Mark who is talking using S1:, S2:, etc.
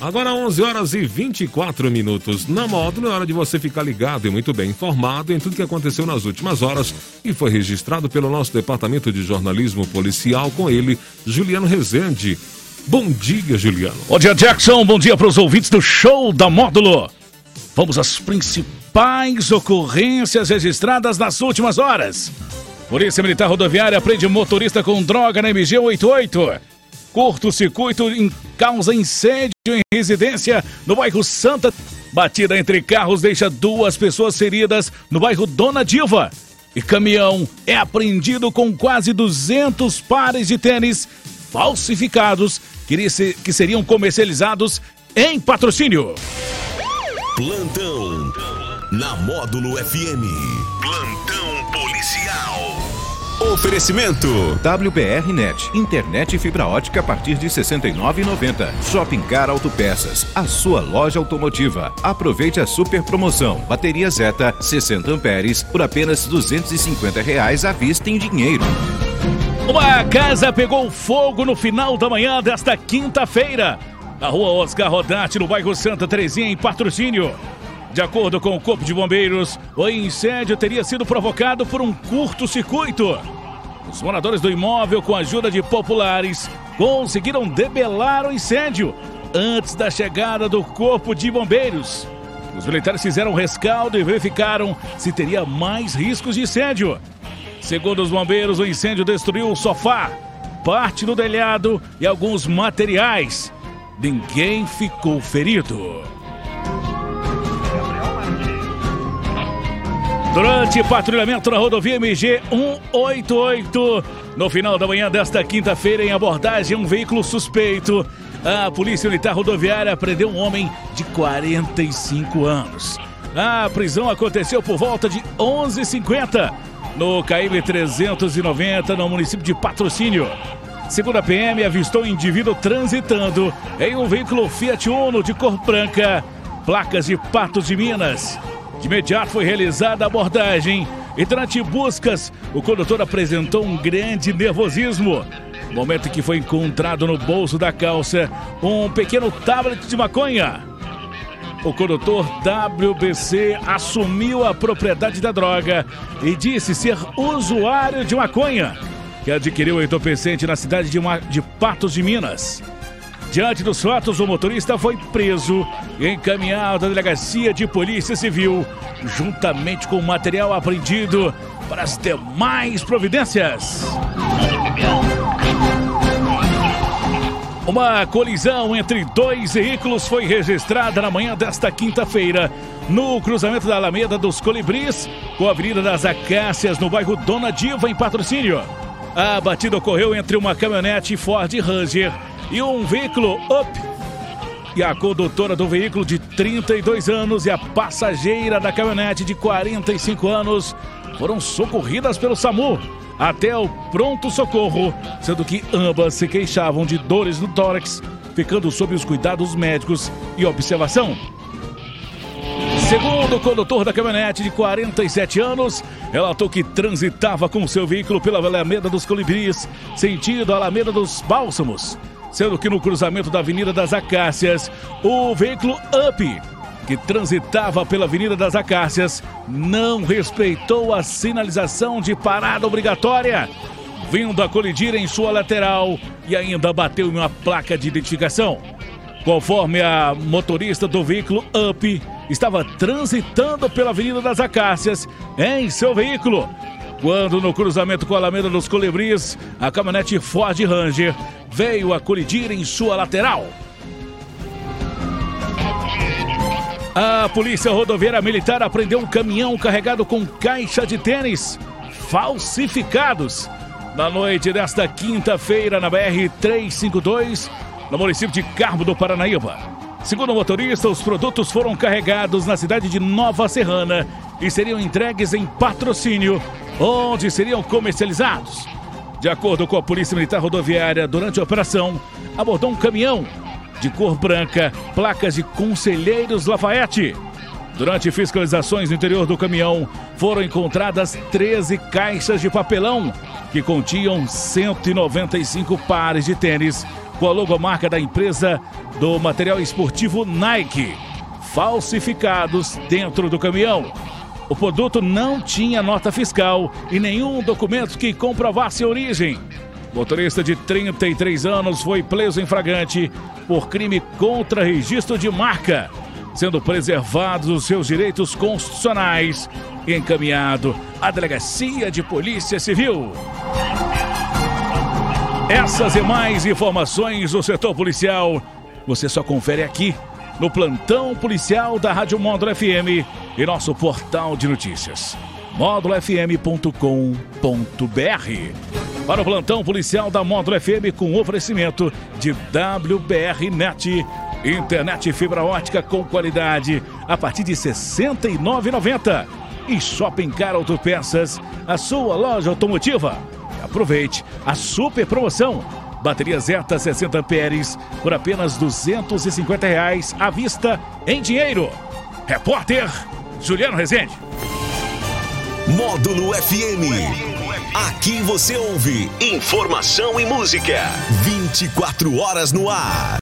S1: Agora 11 horas e 24 minutos. Na módulo é hora de você ficar ligado e muito bem informado em tudo que aconteceu nas últimas horas e foi registrado pelo nosso departamento de jornalismo policial com ele, Juliano Rezende. Bom dia, Juliano.
S2: Bom dia, Jackson. Bom dia para os ouvintes do show da módulo. Vamos às principais ocorrências registradas nas últimas horas. Polícia Militar Rodoviária prende motorista com droga na MG 88. Curto-circuito em causa incêndio em residência no bairro Santa. Batida entre carros deixa duas pessoas feridas no bairro Dona Diva. E caminhão é apreendido com quase 200 pares de tênis falsificados que seriam comercializados em patrocínio.
S3: Plantão na Módulo FM. Plantão policial. Oferecimento
S4: WBR Net, internet e fibra ótica a partir de 69,90. Shopping Car Autopeças, a sua loja automotiva. Aproveite a super promoção. Bateria Zeta 60 amperes por apenas 250 reais à vista em dinheiro.
S2: Uma casa pegou fogo no final da manhã desta quinta-feira. Na rua Oscar Rodarte, no bairro Santa Terezinha, em patrocínio. De acordo com o Corpo de Bombeiros, o incêndio teria sido provocado por um curto-circuito. Os moradores do imóvel, com a ajuda de populares, conseguiram debelar o incêndio antes da chegada do Corpo de Bombeiros. Os militares fizeram rescaldo e verificaram se teria mais riscos de incêndio. Segundo os bombeiros, o incêndio destruiu o sofá, parte do telhado e alguns materiais. Ninguém ficou ferido. Durante patrulhamento na rodovia MG 188, no final da manhã desta quinta-feira, em abordagem a um veículo suspeito, a Polícia Militar Rodoviária prendeu um homem de 45 anos. A prisão aconteceu por volta de 11h50 no KM 390, no município de Patrocínio. Segundo a PM, avistou um indivíduo transitando em um veículo Fiat Uno de cor branca, placas de Patos de Minas. De imediato foi realizada a abordagem e durante buscas, o condutor apresentou um grande nervosismo. No momento em que foi encontrado no bolso da calça um pequeno tablet de maconha. O condutor WBC assumiu a propriedade da droga e disse ser usuário de maconha, que adquiriu o entorpecente na cidade de, de Patos de Minas. Diante dos fatos, o motorista foi preso e encaminhado à delegacia de polícia civil, juntamente com o material apreendido para as demais providências. Uma colisão entre dois veículos foi registrada na manhã desta quinta-feira, no cruzamento da Alameda dos Colibris, com a Avenida das Acácias, no bairro Dona Diva, em patrocínio. A batida ocorreu entre uma caminhonete Ford Ranger e um veículo Up. E a condutora do veículo de 32 anos e a passageira da caminhonete de 45 anos foram socorridas pelo SAMU até o pronto-socorro, sendo que ambas se queixavam de dores no tórax, ficando sob os cuidados médicos e observação. Segundo o condutor da caminhonete de 47 anos, relatou que transitava com seu veículo pela Alameda dos Colibris, sentido Alameda dos Bálsamos, sendo que no cruzamento da Avenida das Acácias, o veículo Up, que transitava pela Avenida das Acácias, não respeitou a sinalização de parada obrigatória, vindo a colidir em sua lateral e ainda bateu em uma placa de identificação. Conforme a motorista do veículo Up estava transitando pela Avenida das Acácias em seu veículo, quando no cruzamento com a Alameda dos Colibris, a caminhonete Ford Ranger veio a colidir em sua lateral. A Polícia Rodoviária Militar apreendeu um caminhão carregado com caixa de tênis falsificados na noite desta quinta-feira na BR-352, no município de Carmo do Paranaíba. Segundo o motorista, os produtos foram carregados na cidade de Nova Serrana e seriam entregues em patrocínio, onde seriam comercializados. De acordo com a Polícia Militar Rodoviária, durante a operação, abordou um caminhão de cor branca, placas de Conselheiros Lafayette. Durante fiscalizações no interior do caminhão, foram encontradas 13 caixas de papelão que continham 195 pares de tênis com a logomarca da empresa do material esportivo Nike, falsificados dentro do caminhão. O produto não tinha nota fiscal e nenhum documento que comprovasse a origem. Motorista de 33 anos foi preso em flagrante por crime contra registro de marca, sendo preservados os seus direitos constitucionais e encaminhado à Delegacia de Polícia Civil. Essas e mais informações do setor policial você só confere aqui no plantão policial da Rádio Módulo FM e nosso portal de notícias módulofm.com.br. Para o plantão policial da Módulo FM com oferecimento de WBR Net, internet fibra ótica com qualidade a partir de R$ 69,90 e Shopping Car Autopeças, a sua loja automotiva. Aproveite a super promoção Bateria Zeta 60 amperes por apenas 250 reais à vista em dinheiro. Repórter Juliano Rezende.
S3: Módulo FM. Aqui você ouve informação e música. 24 horas no ar.